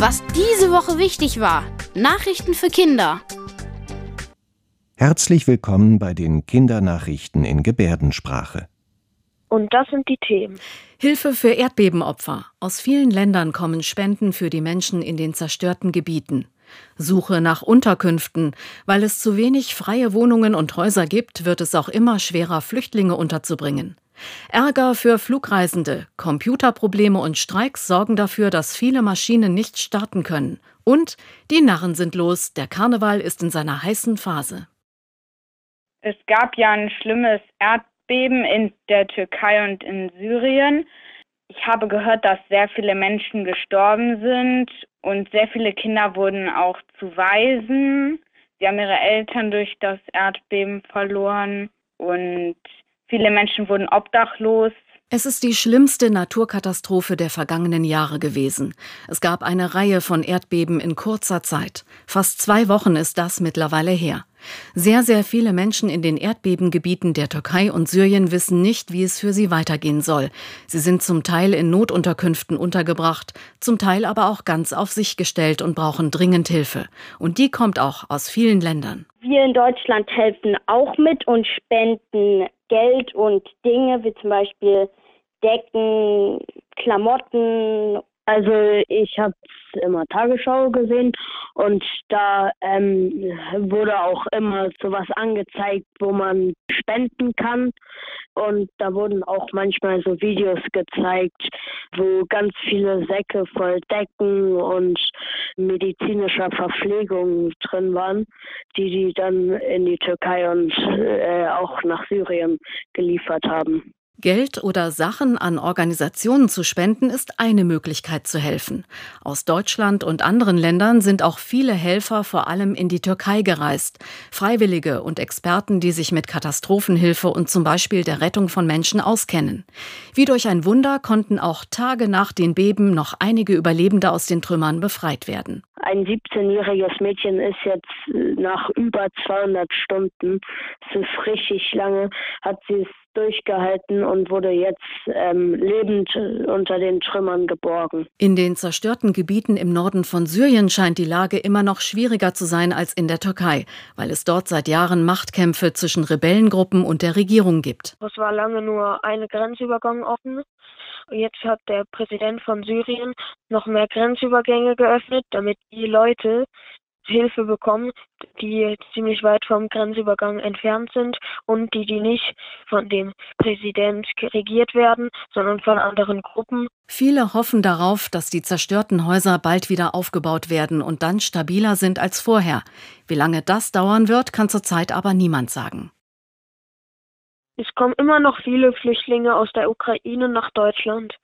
Was diese Woche wichtig war. Nachrichten für Kinder. Herzlich willkommen bei den Kindernachrichten in Gebärdensprache. Und das sind die Themen. Hilfe für Erdbebenopfer. Aus vielen Ländern kommen Spenden für die Menschen in den zerstörten Gebieten. Suche nach Unterkünften. Weil es zu wenig freie Wohnungen und Häuser gibt, wird es auch immer schwerer, Flüchtlinge unterzubringen. Ärger für Flugreisende, Computerprobleme und Streiks sorgen dafür, dass viele Maschinen nicht starten können. Und die Narren sind los, der Karneval ist in seiner heißen Phase. Es gab ja ein schlimmes Erdbeben in der Türkei und in Syrien. Ich habe gehört, dass sehr viele Menschen gestorben sind und sehr viele Kinder wurden auch zu Waisen. Sie haben ihre Eltern durch das Erdbeben verloren und Viele Menschen wurden obdachlos. Es ist die schlimmste Naturkatastrophe der vergangenen Jahre gewesen. Es gab eine Reihe von Erdbeben in kurzer Zeit. Fast zwei Wochen ist das mittlerweile her. Sehr, sehr viele Menschen in den Erdbebengebieten der Türkei und Syrien wissen nicht, wie es für sie weitergehen soll. Sie sind zum Teil in Notunterkünften untergebracht, zum Teil aber auch ganz auf sich gestellt und brauchen dringend Hilfe. Und die kommt auch aus vielen Ländern. Wir in Deutschland helfen auch mit und spenden Geld und Dinge wie zum Beispiel Decken, Klamotten. Also ich habe immer Tagesschau gesehen und da ähm, wurde auch immer sowas angezeigt, wo man spenden kann. Und da wurden auch manchmal so Videos gezeigt, wo ganz viele Säcke voll Decken und medizinischer Verpflegung drin waren, die die dann in die Türkei und äh, auch nach Syrien geliefert haben. Geld oder Sachen an Organisationen zu spenden ist eine Möglichkeit zu helfen. Aus Deutschland und anderen Ländern sind auch viele Helfer vor allem in die Türkei gereist. Freiwillige und Experten, die sich mit Katastrophenhilfe und zum Beispiel der Rettung von Menschen auskennen. Wie durch ein Wunder konnten auch Tage nach den Beben noch einige Überlebende aus den Trümmern befreit werden. Ein 17-jähriges Mädchen ist jetzt nach über 200 Stunden, es ist richtig lange, hat sie es durchgehalten und wurde jetzt ähm, lebend unter den Trümmern geborgen. In den zerstörten Gebieten im Norden von Syrien scheint die Lage immer noch schwieriger zu sein als in der Türkei, weil es dort seit Jahren Machtkämpfe zwischen Rebellengruppen und der Regierung gibt. Es war lange nur eine Grenzübergang offen. Jetzt hat der Präsident von Syrien noch mehr Grenzübergänge geöffnet, damit die Leute, Hilfe bekommen, die ziemlich weit vom Grenzübergang entfernt sind und die, die nicht von dem Präsident regiert werden, sondern von anderen Gruppen. Viele hoffen darauf, dass die zerstörten Häuser bald wieder aufgebaut werden und dann stabiler sind als vorher. Wie lange das dauern wird, kann zurzeit aber niemand sagen. Es kommen immer noch viele Flüchtlinge aus der Ukraine nach Deutschland.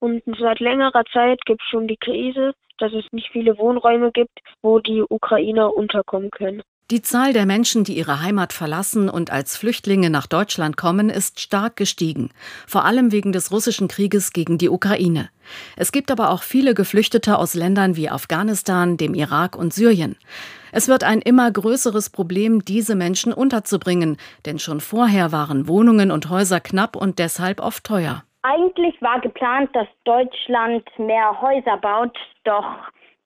Und seit längerer Zeit gibt es schon die Krise, dass es nicht viele Wohnräume gibt, wo die Ukrainer unterkommen können. Die Zahl der Menschen, die ihre Heimat verlassen und als Flüchtlinge nach Deutschland kommen, ist stark gestiegen, vor allem wegen des russischen Krieges gegen die Ukraine. Es gibt aber auch viele Geflüchtete aus Ländern wie Afghanistan, dem Irak und Syrien. Es wird ein immer größeres Problem, diese Menschen unterzubringen, denn schon vorher waren Wohnungen und Häuser knapp und deshalb oft teuer. Eigentlich war geplant, dass Deutschland mehr Häuser baut, doch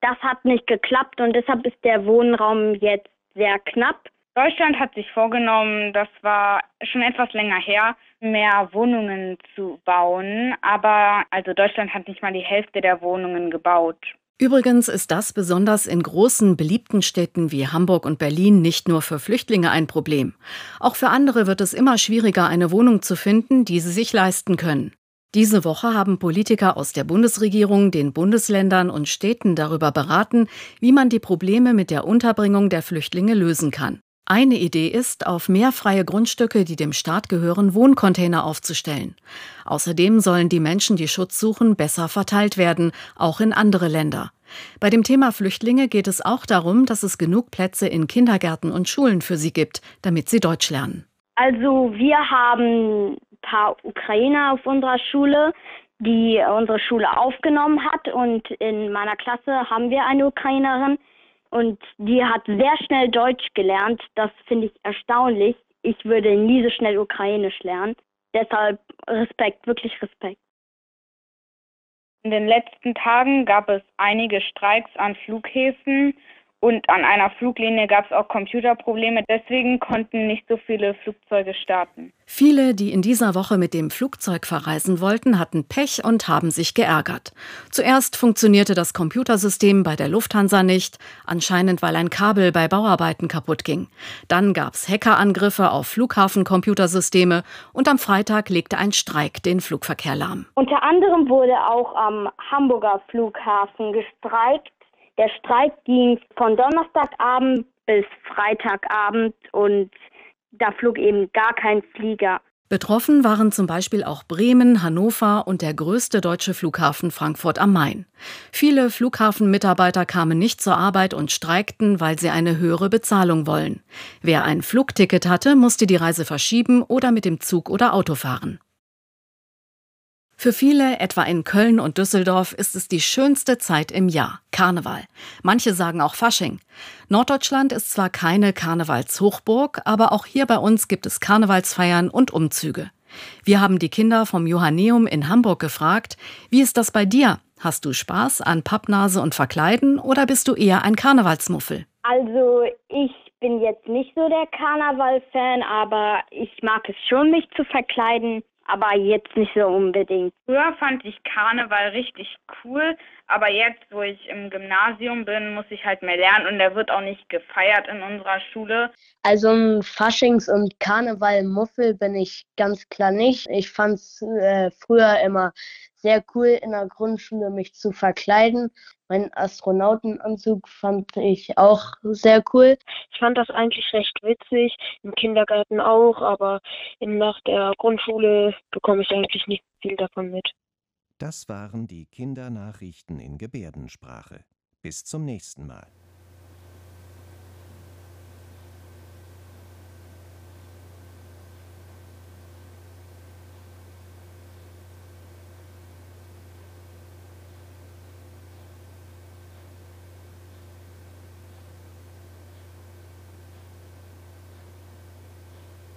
das hat nicht geklappt und deshalb ist der Wohnraum jetzt sehr knapp. Deutschland hat sich vorgenommen, das war schon etwas länger her, mehr Wohnungen zu bauen, aber also Deutschland hat nicht mal die Hälfte der Wohnungen gebaut. Übrigens ist das besonders in großen, beliebten Städten wie Hamburg und Berlin nicht nur für Flüchtlinge ein Problem. Auch für andere wird es immer schwieriger, eine Wohnung zu finden, die sie sich leisten können. Diese Woche haben Politiker aus der Bundesregierung, den Bundesländern und Städten darüber beraten, wie man die Probleme mit der Unterbringung der Flüchtlinge lösen kann. Eine Idee ist, auf mehr freie Grundstücke, die dem Staat gehören, Wohncontainer aufzustellen. Außerdem sollen die Menschen, die Schutz suchen, besser verteilt werden, auch in andere Länder. Bei dem Thema Flüchtlinge geht es auch darum, dass es genug Plätze in Kindergärten und Schulen für sie gibt, damit sie Deutsch lernen. Also wir haben paar Ukrainer auf unserer Schule, die unsere Schule aufgenommen hat und in meiner Klasse haben wir eine Ukrainerin, und die hat sehr schnell Deutsch gelernt. Das finde ich erstaunlich. Ich würde nie so schnell Ukrainisch lernen. Deshalb Respekt, wirklich Respekt. In den letzten Tagen gab es einige Streiks an Flughäfen und an einer Fluglinie gab es auch Computerprobleme. Deswegen konnten nicht so viele Flugzeuge starten. Viele, die in dieser Woche mit dem Flugzeug verreisen wollten, hatten Pech und haben sich geärgert. Zuerst funktionierte das Computersystem bei der Lufthansa nicht, anscheinend weil ein Kabel bei Bauarbeiten kaputt ging. Dann gab es Hackerangriffe auf Flughafencomputersysteme und am Freitag legte ein Streik den Flugverkehr lahm. Unter anderem wurde auch am Hamburger Flughafen gestreikt. Der Streik ging von Donnerstagabend bis Freitagabend und da flog eben gar kein Flieger. Betroffen waren zum Beispiel auch Bremen, Hannover und der größte deutsche Flughafen Frankfurt am Main. Viele Flughafenmitarbeiter kamen nicht zur Arbeit und streikten, weil sie eine höhere Bezahlung wollen. Wer ein Flugticket hatte, musste die Reise verschieben oder mit dem Zug oder Auto fahren. Für viele, etwa in Köln und Düsseldorf, ist es die schönste Zeit im Jahr, Karneval. Manche sagen auch Fasching. Norddeutschland ist zwar keine Karnevalshochburg, aber auch hier bei uns gibt es Karnevalsfeiern und Umzüge. Wir haben die Kinder vom Johanneum in Hamburg gefragt, wie ist das bei dir? Hast du Spaß an Pappnase und Verkleiden oder bist du eher ein Karnevalsmuffel? Also ich bin jetzt nicht so der Karneval-Fan, aber ich mag es schon, mich zu verkleiden aber jetzt nicht so unbedingt. Früher fand ich Karneval richtig cool, aber jetzt, wo ich im Gymnasium bin, muss ich halt mehr lernen und der wird auch nicht gefeiert in unserer Schule. Also ein Faschings- und Karneval-Muffel bin ich ganz klar nicht. Ich fand es äh, früher immer sehr cool, in der Grundschule mich zu verkleiden. Mein Astronautenanzug fand ich auch sehr cool. Ich fand das eigentlich recht witzig, im Kindergarten auch, aber nach der Grundschule bekomme ich eigentlich nicht viel davon mit. Das waren die Kindernachrichten in Gebärdensprache. Bis zum nächsten Mal.